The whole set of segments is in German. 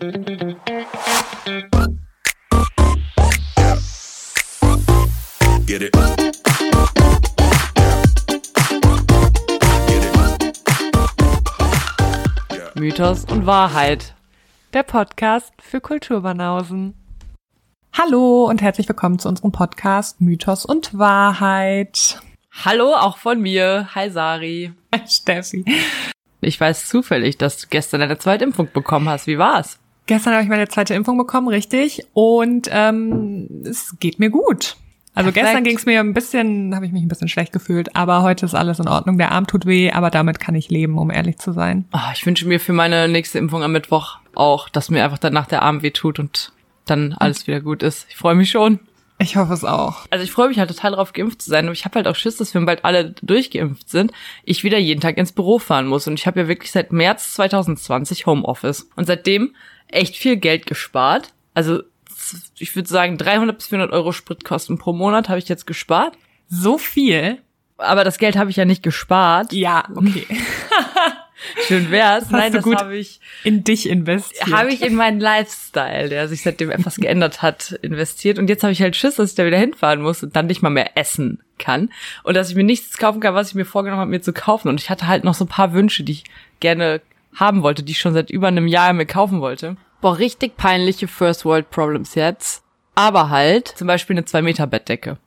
Get it. Mythos und Wahrheit. Der Podcast für Kulturbanausen. Hallo und herzlich willkommen zu unserem Podcast Mythos und Wahrheit. Hallo auch von mir. Hi Sari. Steffi. Ich weiß zufällig, dass du gestern deine zweite Impfung bekommen hast. Wie war's? Gestern habe ich meine zweite Impfung bekommen, richtig. Und ähm, es geht mir gut. Also Perfekt. gestern ging es mir ein bisschen, habe ich mich ein bisschen schlecht gefühlt, aber heute ist alles in Ordnung. Der Arm tut weh, aber damit kann ich leben, um ehrlich zu sein. Oh, ich wünsche mir für meine nächste Impfung am Mittwoch auch, dass mir einfach danach der Arm weh tut und dann alles wieder gut ist. Ich freue mich schon. Ich hoffe es auch. Also ich freue mich halt total darauf, geimpft zu sein. Aber ich habe halt auch Schiss, dass wenn bald alle durchgeimpft sind, ich wieder jeden Tag ins Büro fahren muss. Und ich habe ja wirklich seit März 2020 Homeoffice. Und seitdem echt viel Geld gespart. Also ich würde sagen 300 bis 400 Euro Spritkosten pro Monat habe ich jetzt gespart. So viel? Aber das Geld habe ich ja nicht gespart. Ja, okay. Schön wär's. hast Nein, das gut habe ich, In dich investiert. habe ich in meinen Lifestyle, der sich seitdem etwas geändert hat, investiert. Und jetzt habe ich halt Schiss, dass ich da wieder hinfahren muss und dann nicht mal mehr essen kann. Und dass ich mir nichts kaufen kann, was ich mir vorgenommen habe, mir zu kaufen. Und ich hatte halt noch so ein paar Wünsche, die ich gerne haben wollte, die ich schon seit über einem Jahr mir kaufen wollte. Boah, richtig peinliche First World Problems jetzt. Aber halt, zum Beispiel eine 2-Meter-Bettdecke.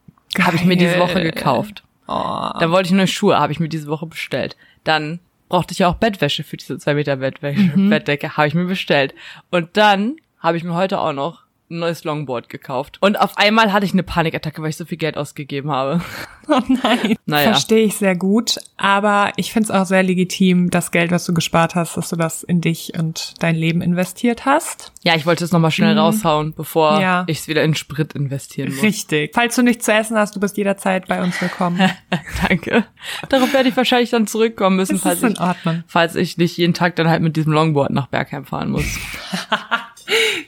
Habe ich mir diese Woche gekauft. Oh. Dann wollte ich neue Schuhe, habe ich mir diese Woche bestellt. Dann brauchte ich ja auch Bettwäsche für diese 2 Meter Bettwäsche, Bettdecke, habe ich mir bestellt. Und dann habe ich mir heute auch noch ein neues Longboard gekauft. Und auf einmal hatte ich eine Panikattacke, weil ich so viel Geld ausgegeben habe. Oh nein. Naja. Verstehe ich sehr gut. Aber ich finde es auch sehr legitim, das Geld, was du gespart hast, dass du das in dich und dein Leben investiert hast. Ja, ich wollte es nochmal schnell raushauen, bevor Ja. ich es wieder in Sprit investieren muss. Richtig. Falls du nichts zu essen hast, du bist jederzeit bei uns willkommen. Danke. Darauf werde ich wahrscheinlich dann zurückkommen müssen, Das falls ich, Ordnung. falls ich nicht jeden Tag dann halt mit diesem Longboard nach Bergheim fahren muss.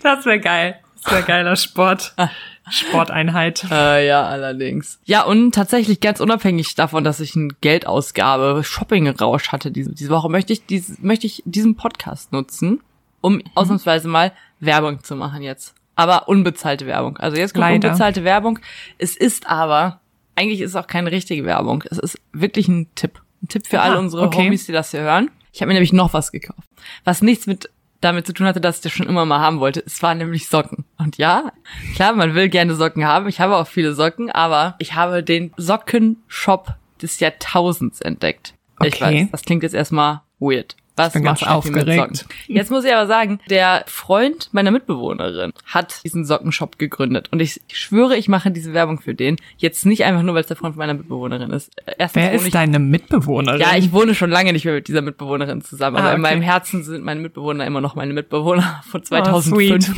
Das wäre geil. Wäre geiler Sport. Sporteinheit. Äh, ja, allerdings. Ja, und tatsächlich ganz unabhängig davon, dass ich ein Geldausgabe, Shopping-Rausch hatte diese, diese Woche, möchte ich, diese, möchte ich diesen Podcast nutzen, um ausnahmsweise mal Werbung zu machen jetzt. Aber unbezahlte Werbung. Also jetzt kommt Leider. unbezahlte Werbung. Es ist aber, eigentlich ist es auch keine richtige Werbung. Es ist wirklich ein Tipp. Ein Tipp für Aha, alle unsere okay. Homies, die das hier hören. Ich habe mir nämlich noch was gekauft. Was nichts mit damit zu tun hatte, dass ich das schon immer mal haben wollte. Es waren nämlich Socken. Und ja, klar, man will gerne Socken haben. Ich habe auch viele Socken, aber ich habe den Sockenshop des Jahrtausends entdeckt. Ich Okay. weiß, das klingt jetzt erstmal weird. Was mit aufgeregt. Socken? Jetzt muss ich aber sagen, der Freund meiner Mitbewohnerin hat diesen Sockenshop gegründet. Und ich schwöre, ich mache diese Werbung für den. Jetzt nicht einfach nur, weil es der Freund meiner Mitbewohnerin ist. Erstens Wer ist ich deine Mitbewohnerin? ja, ich wohne schon lange nicht mehr mit dieser Mitbewohnerin zusammen, aber Ah, in okay. meinem Herzen sind meine Mitbewohner immer noch meine Mitbewohner von 2005. sweet.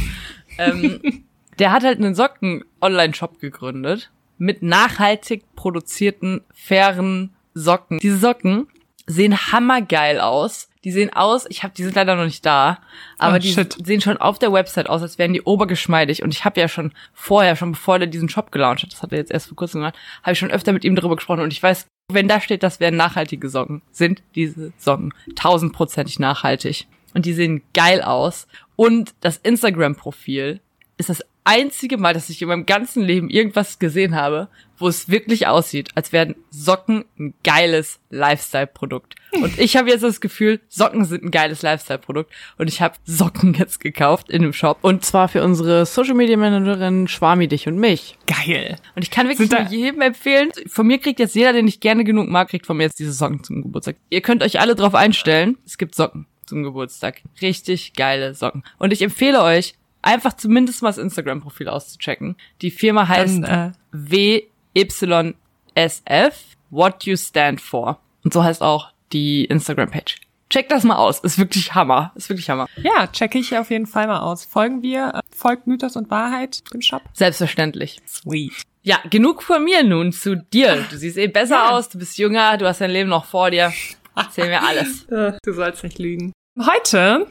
ähm, der hat halt einen Socken-Online-Shop gegründet mit nachhaltig produzierten, fairen Socken. Diese Socken sehen hammergeil aus. Die sehen aus, ich habe, die sind leider noch nicht da, aber Oh, die shit. sehen schon auf der Website aus, als wären die obergeschmeidig. Und ich habe ja schon vorher, schon bevor der diesen Shop gelauncht hat, das hat er jetzt erst vor kurzem gemacht, habe ich schon öfter mit ihm darüber gesprochen. Und ich weiß, wenn da steht, das wären nachhaltige Socken, sind diese Socken tausendprozentig nachhaltig. Und die sehen geil aus. Und das Instagram-Profil ist das einzige Mal, dass ich in meinem ganzen Leben irgendwas gesehen habe, wo es wirklich aussieht, als wären Socken ein geiles Lifestyle-Produkt. Und ich habe jetzt das Gefühl, Socken sind ein geiles Lifestyle-Produkt. Und ich habe Socken jetzt gekauft in dem Shop. Und zwar für unsere Social-Media-Managerin Schwami, dich und mich. Geil. Und ich kann wirklich nur jedem empfehlen, von mir kriegt jetzt jeder, den ich gerne genug mag, kriegt von mir jetzt diese Socken zum Geburtstag. Ihr könnt euch alle drauf einstellen, es gibt Socken zum Geburtstag. Richtig geile Socken. Und ich empfehle euch, einfach zumindest mal das Instagram-Profil auszuchecken. Die Firma heißt Dann, äh, WYSF, What You Stand For. Und so heißt auch die Instagram-Page. Checkt das mal aus, ist wirklich Hammer, ist wirklich Hammer. ja, checke ich auf jeden Fall mal aus. Folgen wir, äh, folgt Mythos und Wahrheit dem Shop. Selbstverständlich. Sweet. Ja, genug von mir nun zu dir. Du siehst eh besser Ja. aus, du bist jünger, du hast dein Leben noch vor dir. Erzähl mir alles. Du sollst nicht lügen. Heute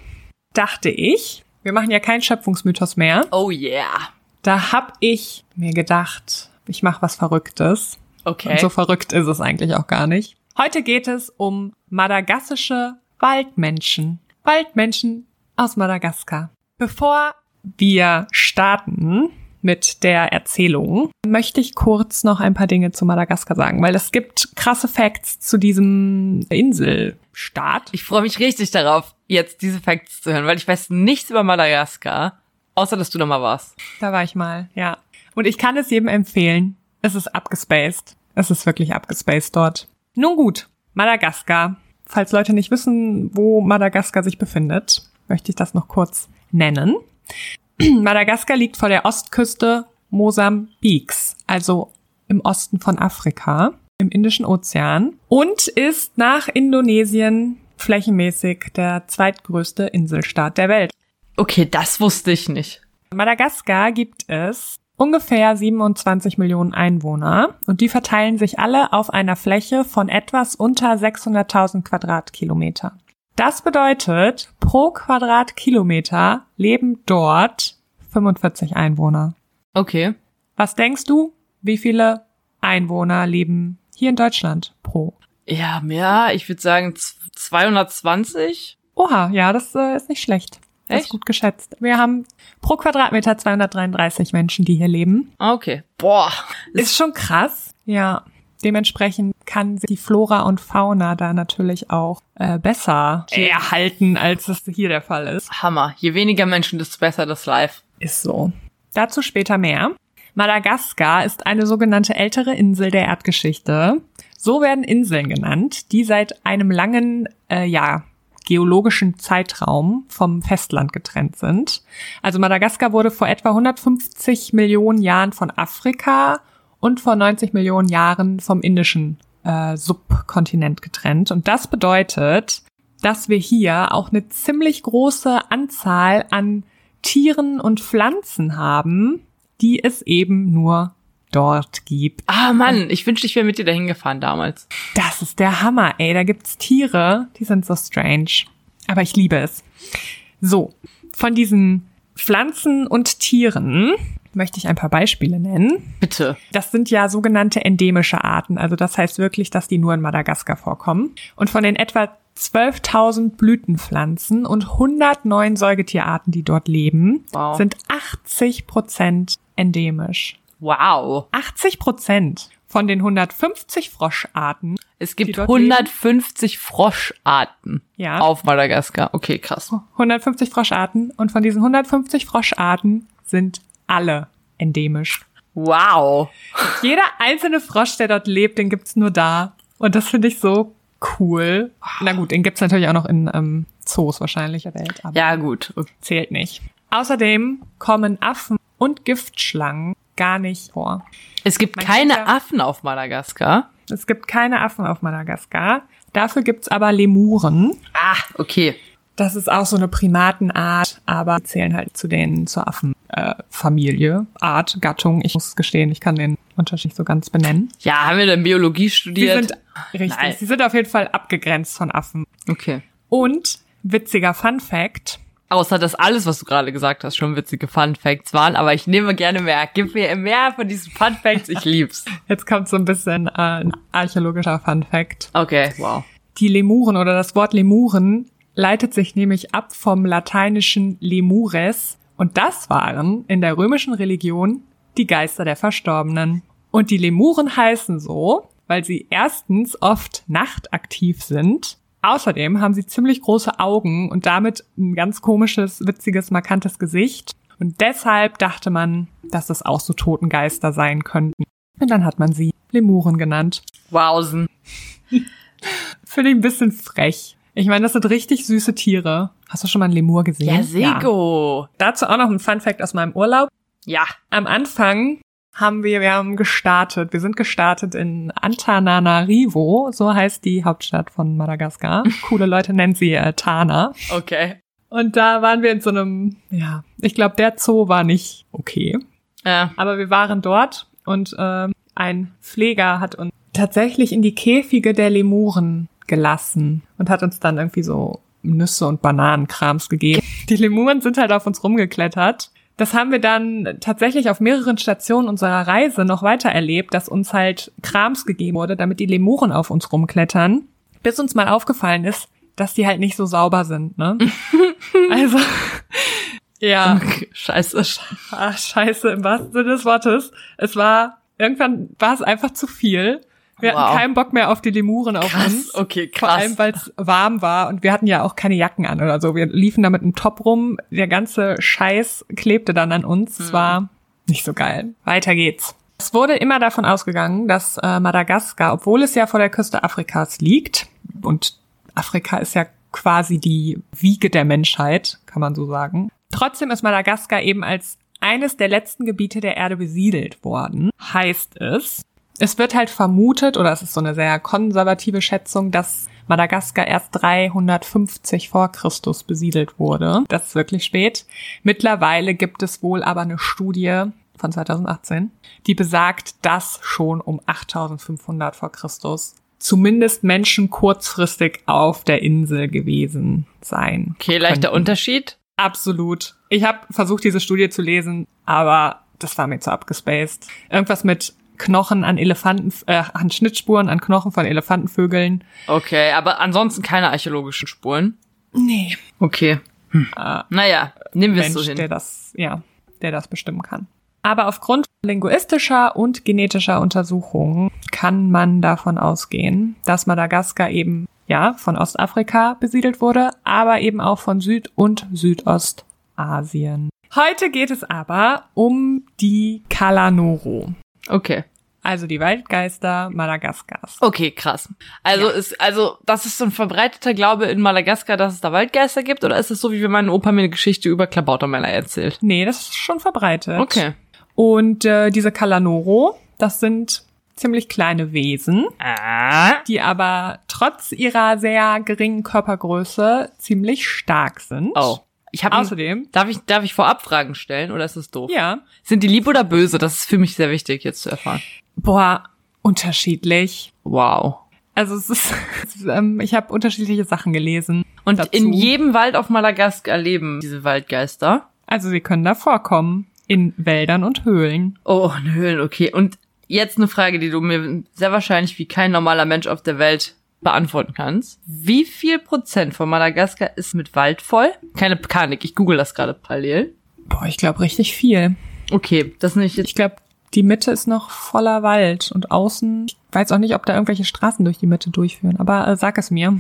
dachte ich, wir machen ja keinen Schöpfungsmythos mehr. Oh yeah. Da hab ich mir gedacht, ich mache was Verrücktes. Okay. Und so verrückt ist es eigentlich auch gar nicht. Heute geht es um madagassische Waldmenschen. Waldmenschen aus Madagaskar. Bevor wir starten mit der Erzählung, möchte ich kurz noch ein paar Dinge zu Madagaskar sagen, weil es gibt krasse Facts zu diesem Inselstaat. Ich freue mich richtig darauf, jetzt diese Facts zu hören, weil ich weiß nichts über Madagaskar, außer dass du da mal warst. Da war ich mal, ja. Und ich kann es jedem empfehlen. Es ist abgespaced. Es ist wirklich abgespaced dort. Nun gut, Madagaskar. Falls Leute nicht wissen, wo Madagaskar sich befindet, möchte ich das noch kurz nennen. Madagaskar liegt vor der Ostküste Mosambiks, also im Osten von Afrika, im Indischen Ozean und ist nach Indonesien flächenmäßig der zweitgrößte Inselstaat der Welt. Okay, das wusste ich nicht. Madagaskar gibt es ungefähr 27 Millionen Einwohner und die verteilen sich alle auf einer Fläche von etwas unter 600.000 Quadratkilometer. Das bedeutet, pro Quadratkilometer leben dort 45 Einwohner. Okay. Was denkst du, wie viele Einwohner leben hier in Deutschland pro? Ja, mehr, ich würde sagen 220. Oha, ja, das äh, ist nicht schlecht. Das Echt? ist gut geschätzt. Wir haben pro Quadratmeter 233 Menschen, die hier leben. Ah, Okay. Boah. Ist schon krass. Ja. Dementsprechend kann sich die Flora und Fauna da natürlich auch äh, besser erhalten, als es hier der Fall ist. Hammer. Je weniger Menschen, desto besser das Live. Ist so. Dazu später mehr. Madagaskar ist eine sogenannte ältere Insel der Erdgeschichte. So werden Inseln genannt, die seit einem langen, äh, ja, geologischen Zeitraum vom Festland getrennt sind. Also Madagaskar wurde vor etwa 150 Millionen Jahren von Afrika und vor 90 Millionen Jahren vom indischen äh, Subkontinent getrennt. Und das bedeutet, dass wir hier auch eine ziemlich große Anzahl an Tieren und Pflanzen haben, die es eben nur dort gibt. Ah, Mann, ich wünschte, ich wäre mit dir dahin gefahren damals. Das ist der Hammer, ey. Da gibt's Tiere, die sind so strange. Aber ich liebe es. So, von diesen Pflanzen und Tieren möchte ich ein paar Beispiele nennen. Bitte. Das sind ja sogenannte endemische Arten. Also das heißt wirklich, dass die nur in Madagaskar vorkommen. Und von den etwa 12.000 Blütenpflanzen und 109 Säugetierarten, die dort leben, Wow. sind 80 Prozent endemisch. Wow. 80 Prozent von den 150 Froscharten Es gibt dort 150 Froscharten Ja. auf Madagaskar. Okay, krass. 150 Froscharten und von diesen 150 Froscharten sind alle endemisch. Wow. Jeder einzelne Frosch, der dort lebt, den gibt's nur da. Und das finde ich so cool. Na gut, den gibt's natürlich auch noch in ähm, Zoos wahrscheinlich der Welt, aber Ja, gut. zählt nicht. Außerdem kommen Affen und Giftschlangen gar nicht vor. Es gibt Man keine ja- Affen auf Madagaskar. Es gibt keine Affen auf Madagaskar. Dafür gibt's aber Lemuren. Ah, okay. Das ist auch so eine Primatenart, aber zählen halt zu den zur Affenfamilie, äh, Art, Gattung. Ich muss gestehen, ich kann den Unterschied nicht so ganz benennen. Ja, haben wir denn Biologie Sie studiert? sind richtig, Nein. sie sind auf jeden Fall abgegrenzt von Affen. okay. Und witziger Fun Fact: Außer, dass alles, was du gerade gesagt hast, schon witzige Fun Facts waren, aber ich nehme gerne mehr. Gib mir mehr von diesen Fun Facts, ich lieb's. Jetzt kommt so ein bisschen äh, ein archäologischer Fun Fact. Okay, wow. Die Lemuren oder das Wort Lemuren leitet sich nämlich ab vom lateinischen Lemures und das waren in der römischen Religion die Geister der Verstorbenen. Und die Lemuren heißen so, weil sie erstens oft nachtaktiv sind. Außerdem haben sie ziemlich große Augen und damit ein ganz komisches, witziges, markantes Gesicht. Und deshalb dachte man, dass es auch so Totengeister sein könnten. Und dann hat man sie Lemuren genannt. Wowsen. Finde ich ein bisschen frech. Ich meine, das sind richtig süße Tiere. Hast du schon mal einen Lemur gesehen? Ja, Sego. Dazu auch noch ein Fun Fact aus meinem Urlaub. Ja. Am Anfang haben wir, wir haben gestartet. Wir sind gestartet in Antananarivo, so heißt die Hauptstadt von Madagaskar. Coole Leute nennen sie äh, Tana. Okay. Und da waren wir in so einem, ja, ich glaube, der Zoo war nicht okay. Ja. Aber wir waren dort und ähm, ein Pfleger hat uns tatsächlich in die Käfige der Lemuren gelassen und hat uns dann irgendwie so Nüsse und Bananenkrams gegeben. Die Lemuren sind halt auf uns rumgeklettert. Das haben wir dann tatsächlich auf mehreren Stationen unserer Reise noch weiter erlebt, dass uns halt Krams gegeben wurde, damit die Lemuren auf uns rumklettern, bis uns mal aufgefallen ist, dass die halt nicht so sauber sind, ne? also Ja. Scheiße. Ach, scheiße, im wahrsten Sinne des Wortes. Es war, irgendwann war es einfach zu viel. Wir Wow. hatten keinen Bock mehr auf die Lemuren auf Krass, uns. okay, Vor krass. allem, weil es warm war und wir hatten ja auch keine Jacken an oder so. Wir liefen da mit einem Top rum. Der ganze Scheiß klebte dann an uns. Hm. Es war nicht so geil. Weiter geht's. Es wurde immer davon ausgegangen, dass äh, Madagaskar, obwohl es ja vor der Küste Afrikas liegt, und Afrika ist ja quasi die Wiege der Menschheit, kann man so sagen. Trotzdem ist Madagaskar eben als eines der letzten Gebiete der Erde besiedelt worden. Heißt es, es wird halt vermutet, oder es ist so eine sehr konservative Schätzung, dass Madagaskar erst 350 vor Christus besiedelt wurde. Das ist wirklich spät. Mittlerweile gibt es wohl aber eine Studie von 2018, die besagt, dass schon um 8500 vor Christus zumindest Menschen kurzfristig auf der Insel gewesen sein. Okay, leichter könnten. Unterschied. Absolut. Ich habe versucht, diese Studie zu lesen, aber das war mir zu abgespaced. Irgendwas mit Knochen an Elefanten, äh, an Schnittspuren, an Knochen von Elefantenvögeln. Okay, aber ansonsten keine archäologischen Spuren. Nee. Okay. Äh, Naja, nehmen wir es so hin. der das, ja, der das bestimmen kann. Aber aufgrund linguistischer und genetischer Untersuchungen kann man davon ausgehen, dass Madagaskar eben, ja, von Ostafrika besiedelt wurde, aber eben auch von Süd- und Südostasien. Heute geht es aber um die Kalanoro, Okay. also die Waldgeister Madagaskars. Okay, krass. Also ist, also, das ist so ein verbreiteter Glaube in Madagaskar, dass es da Waldgeister gibt, oder ist es so, wie wenn mein Opa mir eine Geschichte über Klabautermänner erzählt? Nee, das ist schon verbreitet. Okay. Und äh, diese Kalanoro, das sind ziemlich kleine Wesen, Ah. die aber trotz ihrer sehr geringen Körpergröße ziemlich stark sind. Oh. Ich habe Außerdem, Darf ich, darf ich vorab Fragen stellen oder ist es doof? ja, Sind die lieb oder böse? Das ist für mich sehr wichtig jetzt zu erfahren. boah, unterschiedlich. Wow. Also es ist, ähm, ich habe unterschiedliche Sachen gelesen. Und dazu. in jedem Wald auf Madagaskar leben diese Waldgeister. Also sie können da vorkommen. In Wäldern und Höhlen. Oh, in Höhlen, okay. Und jetzt eine Frage, die du mir sehr wahrscheinlich wie kein normaler Mensch auf der Welt beantworten kannst. Wie viel Prozent von Madagaskar ist mit Wald voll? Keine Panik, ich google das gerade parallel. Boah, ich glaube richtig viel. Okay, das nicht jetzt. Ich glaube, die Mitte ist noch voller Wald und außen, ich weiß auch nicht, ob da irgendwelche Straßen durch die Mitte durchführen, aber äh, sag es mir.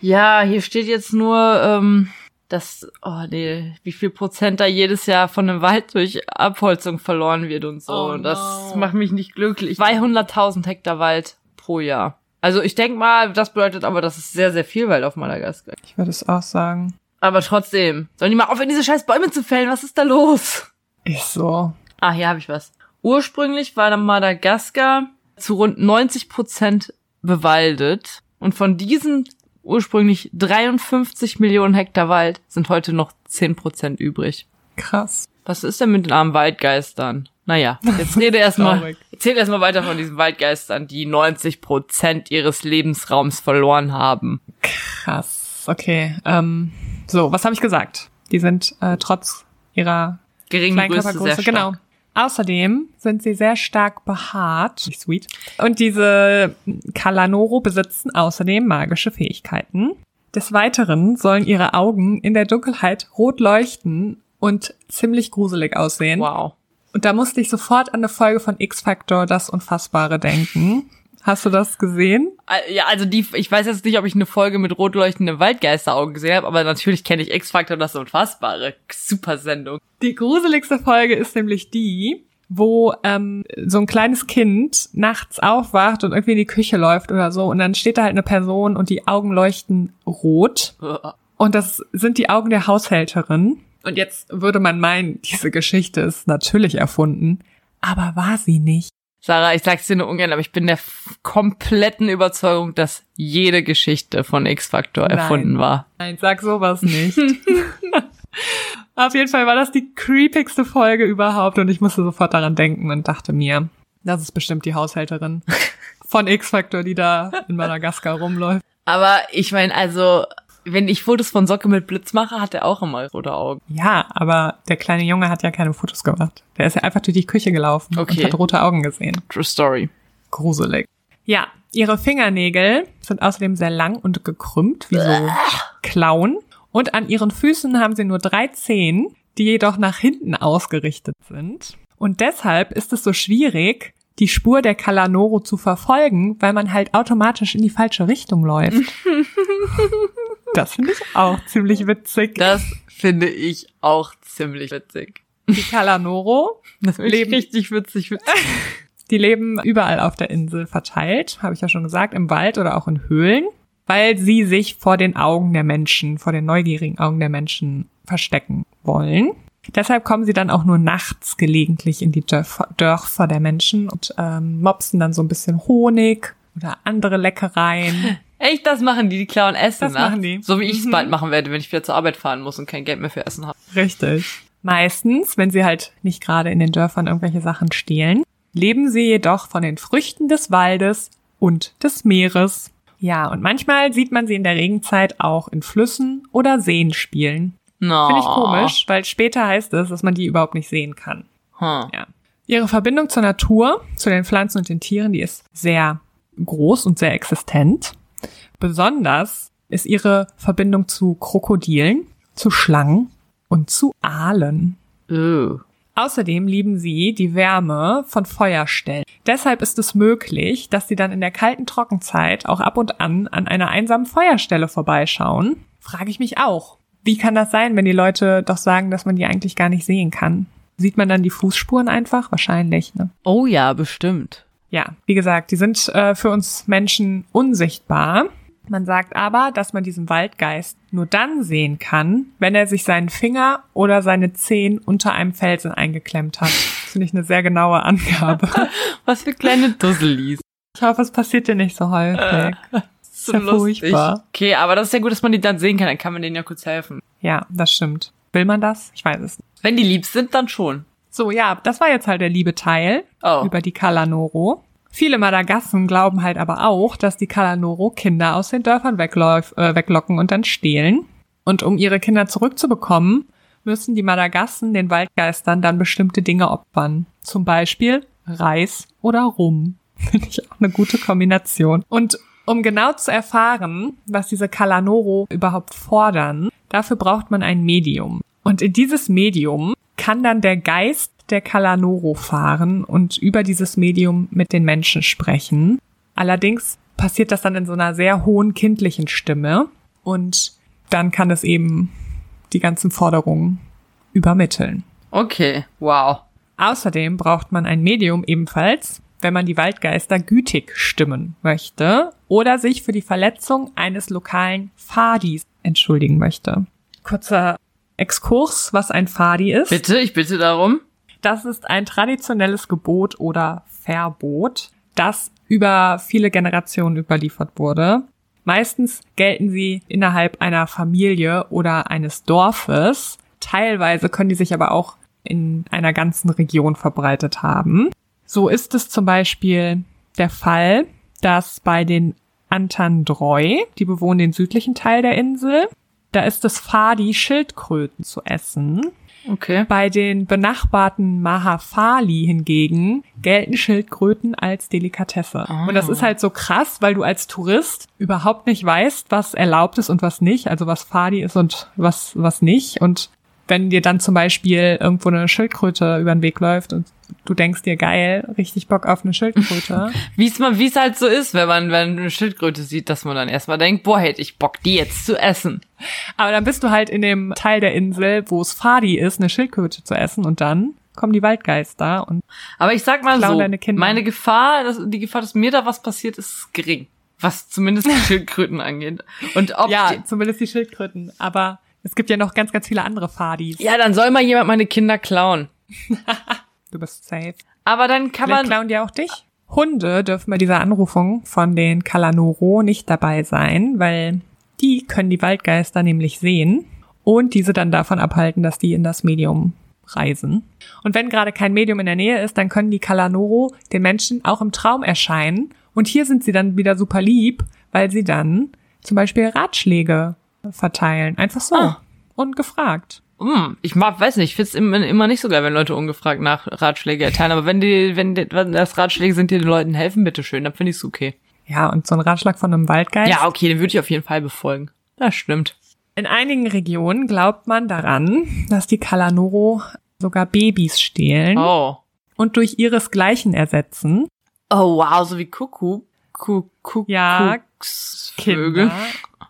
Ja, hier steht jetzt nur, ähm, dass, oh nee, wie viel Prozent da jedes Jahr von dem Wald durch Abholzung verloren wird und so. Oh Und das no. macht mich nicht glücklich. 200.000 Hektar Wald pro Jahr. Also ich denk mal, das bedeutet aber, das ist sehr, sehr viel Wald auf Madagaskar. Ich würde es auch sagen. Aber trotzdem, sollen die mal aufhören, diese scheiß Bäume zu fällen? Was ist da los? Ist so. Ah, hier habe ich was. Ursprünglich war Madagaskar zu rund 90 Prozent bewaldet. Und von diesen ursprünglich 53 Millionen Hektar Wald sind heute noch 10 Prozent übrig. Krass. Was ist denn mit den armen Waldgeistern? Naja, jetzt rede erstmal, erzähl erstmal weiter von diesen Waldgeistern, die 90 Prozent ihres Lebensraums verloren haben. Krass. Okay. Ähm, so, was habe ich gesagt? Die sind äh, trotz ihrer Geringe kleinen Größe, sehr Körpergröße, stark. genau. Außerdem sind sie sehr stark behaart. Sweet. Und diese Kalanoro besitzen außerdem magische Fähigkeiten. Des Weiteren sollen ihre Augen in der Dunkelheit rot leuchten und ziemlich gruselig aussehen. Wow. Und da musste ich sofort an eine Folge von X-Factor Das Unfassbare denken. Hast du das gesehen? Ja, also die, ich weiß jetzt nicht, ob ich eine Folge mit rot leuchtenden Waldgeisteraugen gesehen habe, aber natürlich kenne ich X-Factor das Unfassbare. Super Sendung. Die gruseligste Folge ist nämlich die, wo ähm, so ein kleines Kind nachts aufwacht und irgendwie in die Küche läuft oder so und dann steht da halt eine Person und die Augen leuchten rot und das sind die Augen der Haushälterin. Und jetzt würde man meinen, diese Geschichte ist natürlich erfunden, aber war sie nicht. Sarah, ich sag's dir nur ungern, aber ich bin der kompletten Überzeugung, dass jede Geschichte von X-Factor erfunden war. Nein, sag sowas nicht. Auf jeden Fall war das die creepigste Folge überhaupt und ich musste sofort daran denken und dachte mir, das ist bestimmt die Haushälterin von X-Factor, die da in Madagaskar rumläuft. Aber ich meine, also, wenn ich Fotos von Socke mit Blitz mache, hat er auch immer rote Augen. Ja, aber der kleine Junge hat ja keine Fotos gemacht. Der ist ja einfach durch die Küche gelaufen Okay. und hat rote Augen gesehen. True Story. Gruselig. Ja, ihre Fingernägel sind außerdem sehr lang und gekrümmt, wie so Klauen. Und an ihren Füßen haben sie nur drei Zehen, die jedoch nach hinten ausgerichtet sind. Und deshalb ist es so schwierig, die Spur der Kalanoro zu verfolgen, weil man halt automatisch in die falsche Richtung läuft. das finde ich auch ziemlich witzig. Das finde ich auch ziemlich witzig. Die Kalanoro Das finde ich Leben- richtig witzig. witzig. Die leben überall auf der Insel verteilt, habe ich ja schon gesagt, im Wald oder auch in Höhlen, weil sie sich vor den Augen der Menschen, vor den neugierigen Augen der Menschen verstecken wollen. Deshalb kommen sie dann auch nur nachts gelegentlich in die Dörfer, Dörfer der Menschen und ähm, mopsen dann so ein bisschen Honig oder andere Leckereien. Echt, das machen die, die klauen Essen. Das nachts. machen die. So wie ich es Mhm. bald machen werde, wenn ich wieder zur Arbeit fahren muss und kein Geld mehr für Essen habe. Richtig. Meistens, wenn sie halt nicht gerade in den Dörfern irgendwelche Sachen stehlen, leben sie jedoch von den Früchten des Waldes und des Meeres. Ja, und manchmal sieht man sie in der Regenzeit auch in Flüssen oder Seen spielen. No. Finde ich komisch, weil später heißt es, dass man die überhaupt nicht sehen kann. Hm. Ja. Ihre Verbindung zur Natur, zu den Pflanzen und den Tieren, die ist sehr groß und sehr existent. Besonders ist ihre Verbindung zu Krokodilen, zu Schlangen und zu Aalen. Uh. Außerdem lieben sie die Wärme von Feuerstellen. Deshalb ist es möglich, dass sie dann in der kalten Trockenzeit auch ab und an an einer einsamen Feuerstelle vorbeischauen. Frage ich mich auch. Wie kann das sein, wenn die Leute doch sagen, dass man die eigentlich gar nicht sehen kann? Sieht man dann die Fußspuren einfach? Wahrscheinlich, ne? Oh ja, bestimmt. Ja, wie gesagt, die sind äh, für uns Menschen unsichtbar. Man sagt aber, dass man diesen Waldgeist nur dann sehen kann, wenn er sich seinen Finger oder seine Zehen unter einem Felsen eingeklemmt hat. Das finde ich eine sehr genaue Angabe. Was für kleine Dusselis. Ich hoffe, es passiert dir nicht so häufig. So ja furchtbar. Okay, aber das ist ja gut, dass man die dann sehen kann. Dann kann man denen ja kurz helfen. Ja, das stimmt. Will man das? Ich weiß es nicht. Wenn die lieb sind, dann schon. So, ja, das war jetzt halt der liebe Teil Oh. über die Kalanoro. Viele Madagassen glauben halt aber auch, dass die Kalanoro Kinder aus den Dörfern wegläuf, äh, weglocken und dann stehlen. Und um ihre Kinder zurückzubekommen, müssen die Madagassen den Waldgeistern dann bestimmte Dinge opfern. Zum Beispiel Reis oder Rum. Finde ich auch eine gute Kombination. Und um genau zu erfahren, was diese Kalanoro überhaupt fordern, dafür braucht man ein Medium. Und in dieses Medium kann dann der Geist der Kalanoro fahren und über dieses Medium mit den Menschen sprechen. Allerdings passiert das dann in so einer sehr hohen kindlichen Stimme und dann kann es eben die ganzen Forderungen übermitteln. Okay, wow. Außerdem braucht man ein Medium ebenfalls, wenn man die Waldgeister gütig stimmen möchte oder sich für die Verletzung eines lokalen Fadis entschuldigen möchte. Kurzer Exkurs, was ein Fadi ist. Bitte, ich bitte darum. Das ist ein traditionelles Gebot oder Verbot, das über viele Generationen überliefert wurde. Meistens gelten sie innerhalb einer Familie oder eines Dorfes. Teilweise können die sich aber auch in einer ganzen Region verbreitet haben. So ist es zum Beispiel der Fall, dass bei den Antandroi, die bewohnen den südlichen Teil der Insel, da ist es Fadi, Schildkröten zu essen. Okay. Bei den benachbarten Mahafali hingegen gelten Schildkröten als Delikatesse. Ah. Und das ist halt so krass, weil du als Tourist überhaupt nicht weißt, was erlaubt ist und was nicht, also was Fadi ist und was, was nicht. Und wenn dir dann zum Beispiel irgendwo eine Schildkröte über den Weg läuft und du denkst dir, geil, richtig Bock auf eine Schildkröte. Wie es mal, wie es halt so ist, wenn man, wenn eine Schildkröte sieht, dass man dann erstmal denkt, boah, hätte ich Bock, die jetzt zu essen. Aber dann bist du halt in dem Teil der Insel, wo es Fadi ist, eine Schildkröte zu essen und dann kommen die Waldgeister und Aber ich sag mal so, meine Gefahr, dass, die Gefahr, dass mir da was passiert, ist gering. Was zumindest die Schildkröten angeht. Und ob Ja, zumindest die Schildkröten. Aber es gibt ja noch ganz, ganz viele andere Fadis. ja, dann soll mal jemand meine Kinder klauen. Du bist safe. Aber dann kann Vielleicht man, klauen die auch dich. Hunde dürfen bei dieser Anrufung von den Kalanoro nicht dabei sein, weil die können die Waldgeister nämlich sehen und diese dann davon abhalten, dass die in das Medium reisen. Und wenn gerade kein Medium in der Nähe ist, dann können die Kalanoro den Menschen auch im Traum erscheinen. Und hier sind sie dann wieder super lieb, weil sie dann zum Beispiel Ratschläge verteilen. Einfach so. Ah. Ungefragt. hm, ich mag, weiß nicht, ich find's immer, immer nicht so geil, wenn Leute ungefragt nach Ratschläge erteilen. Aber wenn die, wenn, die, wenn das Ratschläge sind, die den Leuten helfen, bitteschön, dann finde ich's okay. Ja, und so ein Ratschlag von einem Waldgeist. Ja, okay, den würde ich auf jeden Fall befolgen. Das stimmt. In einigen Regionen glaubt man daran, dass die Kalanoro sogar Babys stehlen Oh. und durch ihresgleichen ersetzen. Oh, wow, so wie Kuckuck. Kuckuck. Ja, Vögel.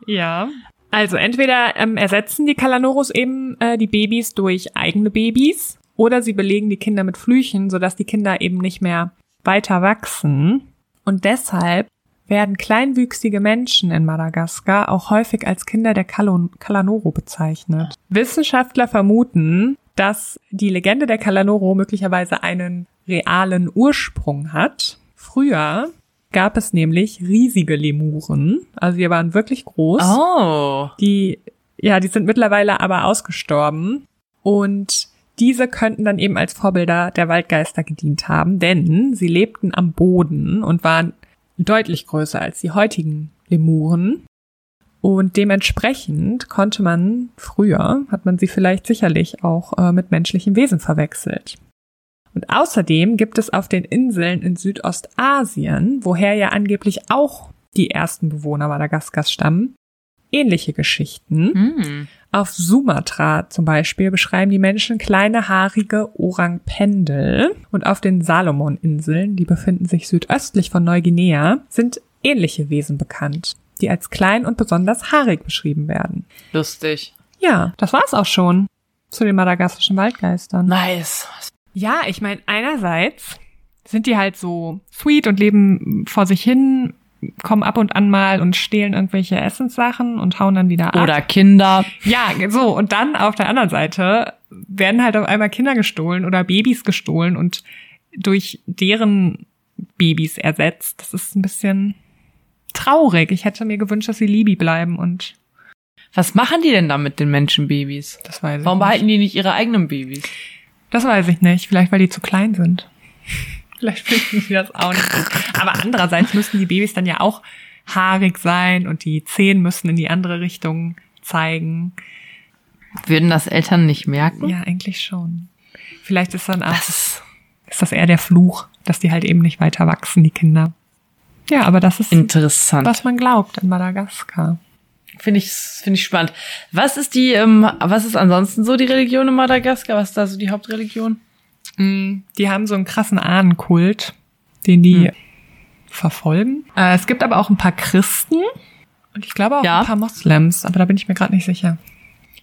Ja. Also entweder ähm, ersetzen die Kalanoros eben äh, die Babys durch eigene Babys oder sie belegen die Kinder mit Flüchen, sodass die Kinder eben nicht mehr weiter wachsen. Und deshalb werden kleinwüchsige Menschen in Madagaskar auch häufig als Kinder der Kalon Kalanoro bezeichnet. Wissenschaftler vermuten, dass die Legende der Kalanoro möglicherweise einen realen Ursprung hat. Früher gab es nämlich riesige Lemuren, also die waren wirklich groß. Oh. Die, ja, die sind mittlerweile aber ausgestorben und diese könnten dann eben als Vorbilder der Waldgeister gedient haben, denn sie lebten am Boden und waren deutlich größer als die heutigen Lemuren. Und dementsprechend konnte man früher, hat man sie vielleicht sicherlich auch äh, mit menschlichen Wesen verwechselt. Und außerdem gibt es auf den Inseln in Südostasien, woher ja angeblich auch die ersten Bewohner Madagaskars stammen, ähnliche Geschichten. Hm. Auf Sumatra zum Beispiel beschreiben die Menschen kleine haarige Orang-Pendel und auf den Salomon-Inseln, die befinden sich südöstlich von Neuguinea, sind ähnliche Wesen bekannt, die als klein und besonders haarig beschrieben werden. Lustig. Ja, das war's auch schon zu den madagassischen Waldgeistern. Nice. Ja, ich meine, einerseits sind die halt so sweet und leben vor sich hin, kommen ab und an mal und stehlen irgendwelche Essenssachen und hauen dann wieder ab. Oder Kinder. Ja, so. Und dann auf der anderen Seite werden halt auf einmal Kinder gestohlen oder Babys gestohlen und durch deren Babys ersetzt. Das ist ein bisschen traurig. Ich hätte mir gewünscht, dass sie Libi bleiben und Was machen die denn da mit den Menschenbabys? das weiß ich Warum nicht. behalten die nicht ihre eigenen Babys? Das weiß ich nicht. Vielleicht, weil die zu klein sind. Vielleicht finden sie das auch nicht gut. Aber andererseits müssen die Babys dann ja auch haarig sein und die Zehen müssen in die andere Richtung zeigen. Würden das Eltern nicht merken? Ja, eigentlich schon. Vielleicht ist dann auch, Das ist ist das eher der Fluch, dass die halt eben nicht weiter wachsen, die Kinder. Ja, aber das ist, interessant. was man glaubt in Madagaskar. Finde ich, finde ich spannend. Was ist die, ähm, was ist ansonsten so die Religion in Madagaskar? Was ist da so die Hauptreligion? Mm, Die haben so einen krassen Ahnenkult, den die Hm. verfolgen. Äh, es gibt aber auch ein paar Christen und ich glaube auch Ja. ein paar Moslems, aber da bin ich mir gerade nicht sicher.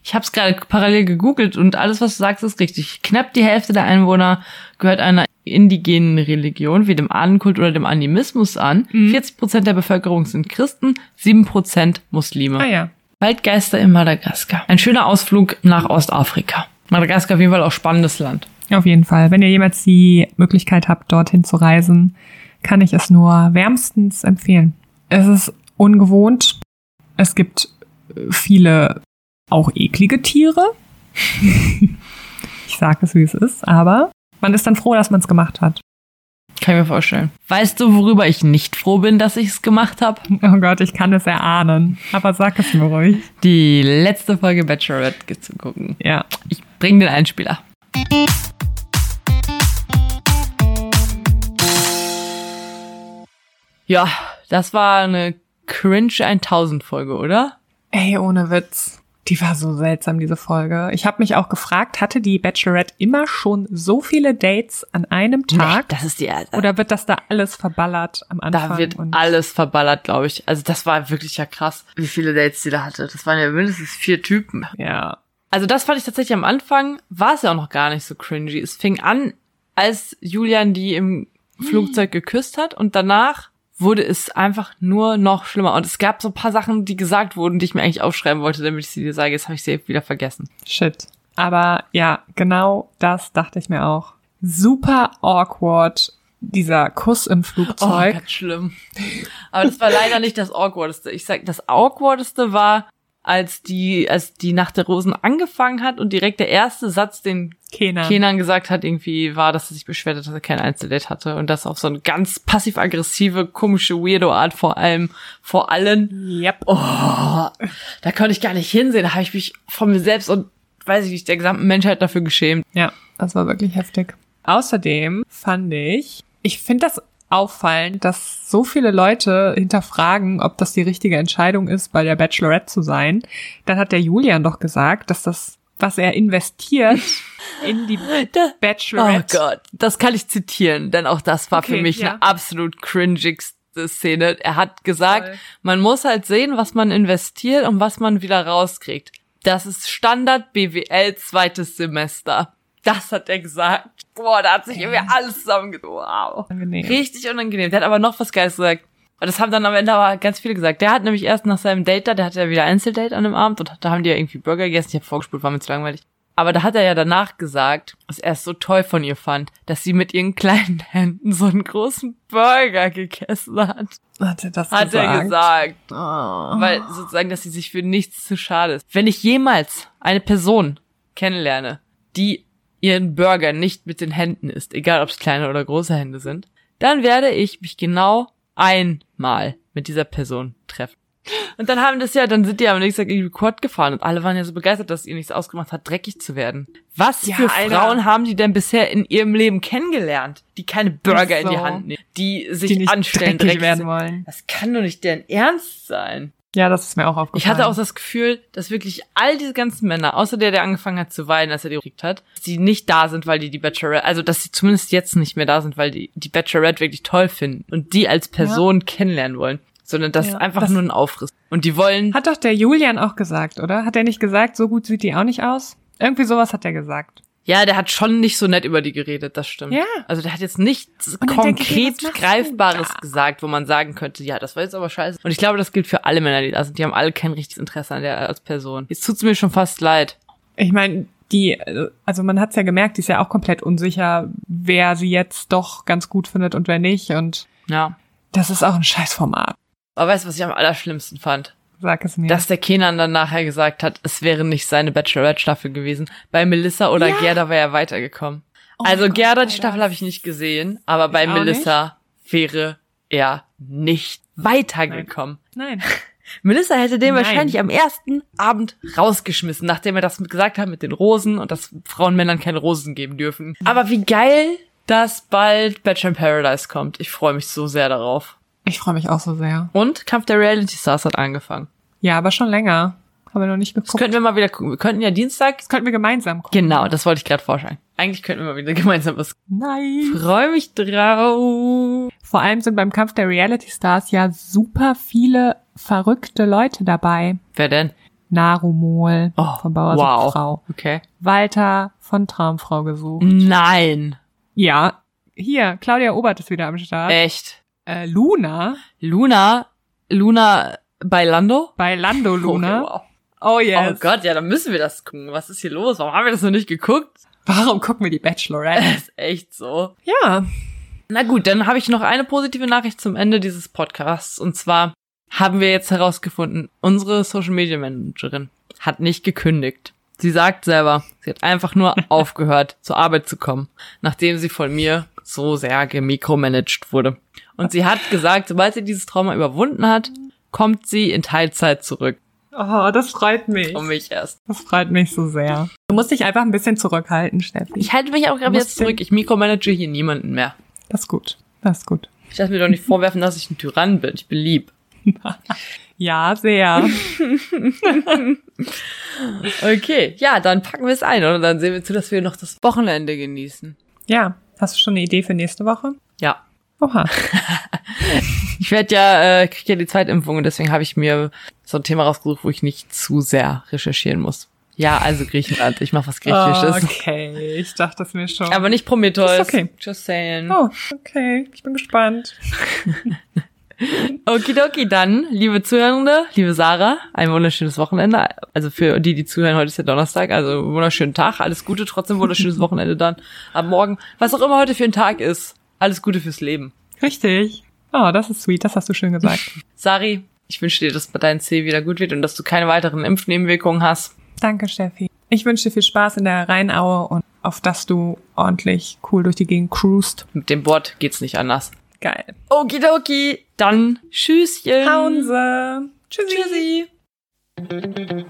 Ich habe es gerade parallel gegoogelt und alles, was du sagst, ist richtig. Knapp die Hälfte der Einwohner gehört einer indigenen Religion, wie dem Ahnenkult oder dem Animismus an. 40 Prozent der Bevölkerung sind Christen, 7 Prozent Muslime. Ah ja. Waldgeister in Madagaskar. Ein schöner Ausflug nach Ostafrika. Madagaskar auf jeden Fall auch spannendes Land. Auf jeden Fall. Wenn ihr jemals die Möglichkeit habt, dorthin zu reisen, kann ich es nur wärmstens empfehlen. Es ist ungewohnt. Es gibt äh, viele auch eklige Tiere. ich sage es, wie es ist, aber man ist dann froh, dass man es gemacht hat. Kann ich mir vorstellen. Weißt du, worüber ich nicht froh bin, dass ich es gemacht habe? Oh Gott, ich kann es erahnen. Aber sag es mir ruhig. Die letzte Folge Bachelorette zu gucken. Ja. Ich bring den Einspieler. Ja, das war eine Cringe 1000 Folge, oder? Ey, ohne Witz. Die war so seltsam, diese Folge. Ich habe mich auch gefragt, hatte die Bachelorette immer schon so viele Dates an einem Tag? Nee, das ist die Oder wird das da alles verballert am Anfang? da wird alles verballert, glaube ich. Also das war wirklich ja krass, wie viele Dates die da hatte. Das waren ja mindestens vier Typen. ja. Also das fand ich tatsächlich am Anfang, war es ja auch noch gar nicht so cringy. Es fing an, als Julian die im Flugzeug geküsst hat und danach wurde es einfach nur noch schlimmer. Und es gab so ein paar Sachen, die gesagt wurden, die ich mir eigentlich aufschreiben wollte, damit ich sie dir sage. Jetzt habe ich sie wieder vergessen. Shit. Aber ja, genau das dachte ich mir auch. Super awkward, dieser Kuss im Oh, Flugzeug. ganz schlimm. Aber das war leider nicht das Awkwardeste. Ich sag, das Awkwardeste war, als die, als die Nacht der Rosen angefangen hat und direkt der erste Satz, den Kenan. Kenan gesagt hat, irgendwie war, dass er sich beschwert hat, dass er kein Einzeldate hatte und das auf so eine ganz passiv-aggressive, komische, weirdo Art vor allem, vor allen. Yep. Oh, da konnte ich gar nicht hinsehen. Da habe ich mich von mir selbst und, weiß ich nicht, der gesamten Menschheit dafür geschämt. Ja, das war wirklich heftig. Außerdem fand ich, ich finde das auffallend, dass so viele Leute hinterfragen, ob das die richtige Entscheidung ist, bei der Bachelorette zu sein. Dann hat der Julian doch gesagt, dass das, was er investiert in die Da- Oh Bachelorette. Gott, das kann ich zitieren, denn auch das war für Okay, mich ja. eine absolut cringigste Szene. Er hat gesagt, Voll. man muss halt sehen, was man investiert und was man wieder rauskriegt. Das ist Standard BWL zweites Semester. Das hat er gesagt. Boah, da hat sich irgendwie alles zusammengezogen. Wow. Angenehm. Richtig unangenehm. Der hat aber noch was Geiles gesagt. Und das haben dann am Ende aber ganz viele gesagt. Der hat nämlich erst nach seinem Date da, der hatte ja wieder Einzeldate an dem Abend und da haben die ja irgendwie Burger gegessen. Ich habe vorgespult, war mir zu langweilig. Aber da hat er ja danach gesagt, dass er es so toll von ihr fand, dass sie mit ihren kleinen Händen so einen großen Burger gegessen hat. Hat er das Hat gesagt? er gesagt. Oh. Weil sozusagen, dass sie sich für nichts zu schade ist. Wenn ich jemals eine Person kennenlerne, die ihren Burger nicht mit den Händen isst, egal ob es kleine oder große Hände sind, dann werde ich mich genau einmal mit dieser Person treffen. Und dann haben das ja, dann sind die am nächsten Tag irgendwie Quad gefahren und alle waren ja so begeistert, dass es ihr nichts ausgemacht hat, dreckig zu werden. Was Ja, für Alter. Frauen haben die denn bisher in ihrem Leben kennengelernt, die keine Burger Ist in die so. Hand nehmen, die sich die nicht anstellen, dreckig dreckig werden wollen. Das kann doch nicht deren Ernst sein. Ja, das ist mir auch aufgefallen. Ich hatte auch das Gefühl, dass wirklich all diese ganzen Männer, außer der, der angefangen hat zu weinen, als er die gekriegt hat, dass die nicht da sind, weil die die Bachelorette, also dass sie zumindest jetzt nicht mehr da sind, weil die die Bachelorette wirklich toll finden und die als Person kennenlernen wollen, sondern das Ja, ist einfach das- nur ein Aufriss. Und die wollen, Hat doch der Julian auch gesagt, oder? Hat er nicht gesagt, so gut sieht die auch nicht aus? Irgendwie sowas hat er gesagt. Ja, der hat schon nicht so nett über die geredet, das stimmt. Ja. Also der hat jetzt nichts ich konkret du Greifbares gesagt, wo man sagen könnte, ja, das war jetzt aber scheiße. Und ich glaube, das gilt für alle Männer, die da sind. Die haben alle kein richtiges Interesse an der als Person. Jetzt tut's mir schon fast leid. Ich meine, die, also man hat's ja gemerkt, die ist ja auch komplett unsicher, wer sie jetzt doch ganz gut findet und wer nicht. Und Ja. das ist auch ein Scheißformat. Aber weißt du, was ich am allerschlimmsten fand? Sag es mir. Dass der Kenan dann nachher gesagt hat, es wäre nicht seine Bachelorette-Staffel gewesen. Bei Melissa oder Ja. Gerda wäre er weitergekommen. Oh also Gott, Gerda, die. Staffel habe ich nicht gesehen, aber bei Ich auch Melissa wäre er nicht weitergekommen. Nein. Melissa hätte den Nein. wahrscheinlich am ersten Abend rausgeschmissen, nachdem er das gesagt hat mit den Rosen und dass Frauen Männern keine Rosen geben dürfen. Aber wie geil, dass bald Bachelor in Paradise kommt. Ich freue mich so sehr darauf. Ich freue mich auch so sehr. Und Kampf der Reality Stars hat angefangen. Ja, aber schon länger. Haben wir noch nicht Das geguckt. könnten wir mal wieder gucken. Wir könnten ja Dienstag. Das könnten wir gemeinsam gucken. Genau, das wollte ich gerade vorschlagen. Eigentlich könnten wir mal wieder gemeinsam was. Nein. Freue mich drauf. Vor allem sind beim Kampf der Reality Stars ja super viele verrückte Leute dabei. Wer denn? Narumol Oh, von Bauer wow. Frau. Okay. Walter von Traumfrau gesucht. Nein. Ja. Hier, Claudia Obert ist wieder am Start. Echt. Äh, Luna Luna. Luna bei Lando? bei Lando Luna. Oh, wow. Oh yes. oh Gott, ja, dann müssen wir das gucken. Was ist hier los? Warum haben wir das noch nicht geguckt? Warum gucken wir die Bachelorette? Das ist echt so. ja. Na gut, dann habe ich noch eine positive Nachricht zum Ende dieses Podcasts. Und zwar haben wir jetzt herausgefunden, unsere Social Media Managerin hat nicht gekündigt. Sie sagt selber, sie hat einfach nur aufgehört, zur Arbeit zu kommen, nachdem sie von mir so sehr gemikromanagt wurde. Und sie hat gesagt, sobald sie dieses Trauma überwunden hat, kommt sie in Teilzeit zurück. Oh, das freut mich. Um mich erst. Das freut mich so sehr. Du musst dich einfach ein bisschen zurückhalten, Steffi. Ich halte mich auch gerade jetzt zurück. Ich mikromanage hier niemanden mehr. Das ist gut. Das ist gut. Ich lasse mir doch nicht vorwerfen, dass ich ein Tyrann bin. Ich bin lieb. Ja, sehr. Okay, ja, dann packen wir es ein und dann sehen wir zu, dass wir noch das Wochenende genießen. ja. Hast du schon eine Idee für nächste Woche? Ja. Oha. Ich werde ja, äh, krieg ja die Zweitimpfung und deswegen habe ich mir so ein Thema rausgesucht, wo ich nicht zu sehr recherchieren muss. Ja, also Griechenland. Ich mache was Griechisches. Okay, ich dachte es mir schon. Aber nicht Prometheus. Ist okay. Just saying. oh, okay. Ich bin gespannt. Okidoki, dann, liebe Zuhörende, liebe Sarah, ein wunderschönes Wochenende. Also für die, die zuhören, heute ist ja Donnerstag, also wunderschönen Tag, alles Gute, trotzdem wunderschönes Wochenende dann. Ab morgen, was auch immer heute für ein Tag ist, alles Gute fürs Leben. Richtig. Oh, das ist sweet. Das hast du schön gesagt. Sari, ich wünsche dir, dass bei deinem C wieder gut wird und dass du keine weiteren Impfnebenwirkungen hast. Danke, Steffi. Ich wünsche dir viel Spaß in der Rheinaue und auf dass du ordentlich cool durch die Gegend cruist. Mit dem Board geht's nicht anders. Geil. Okidoki, dann Tschüsschen. Hause. Tschüssi. Tschüssi.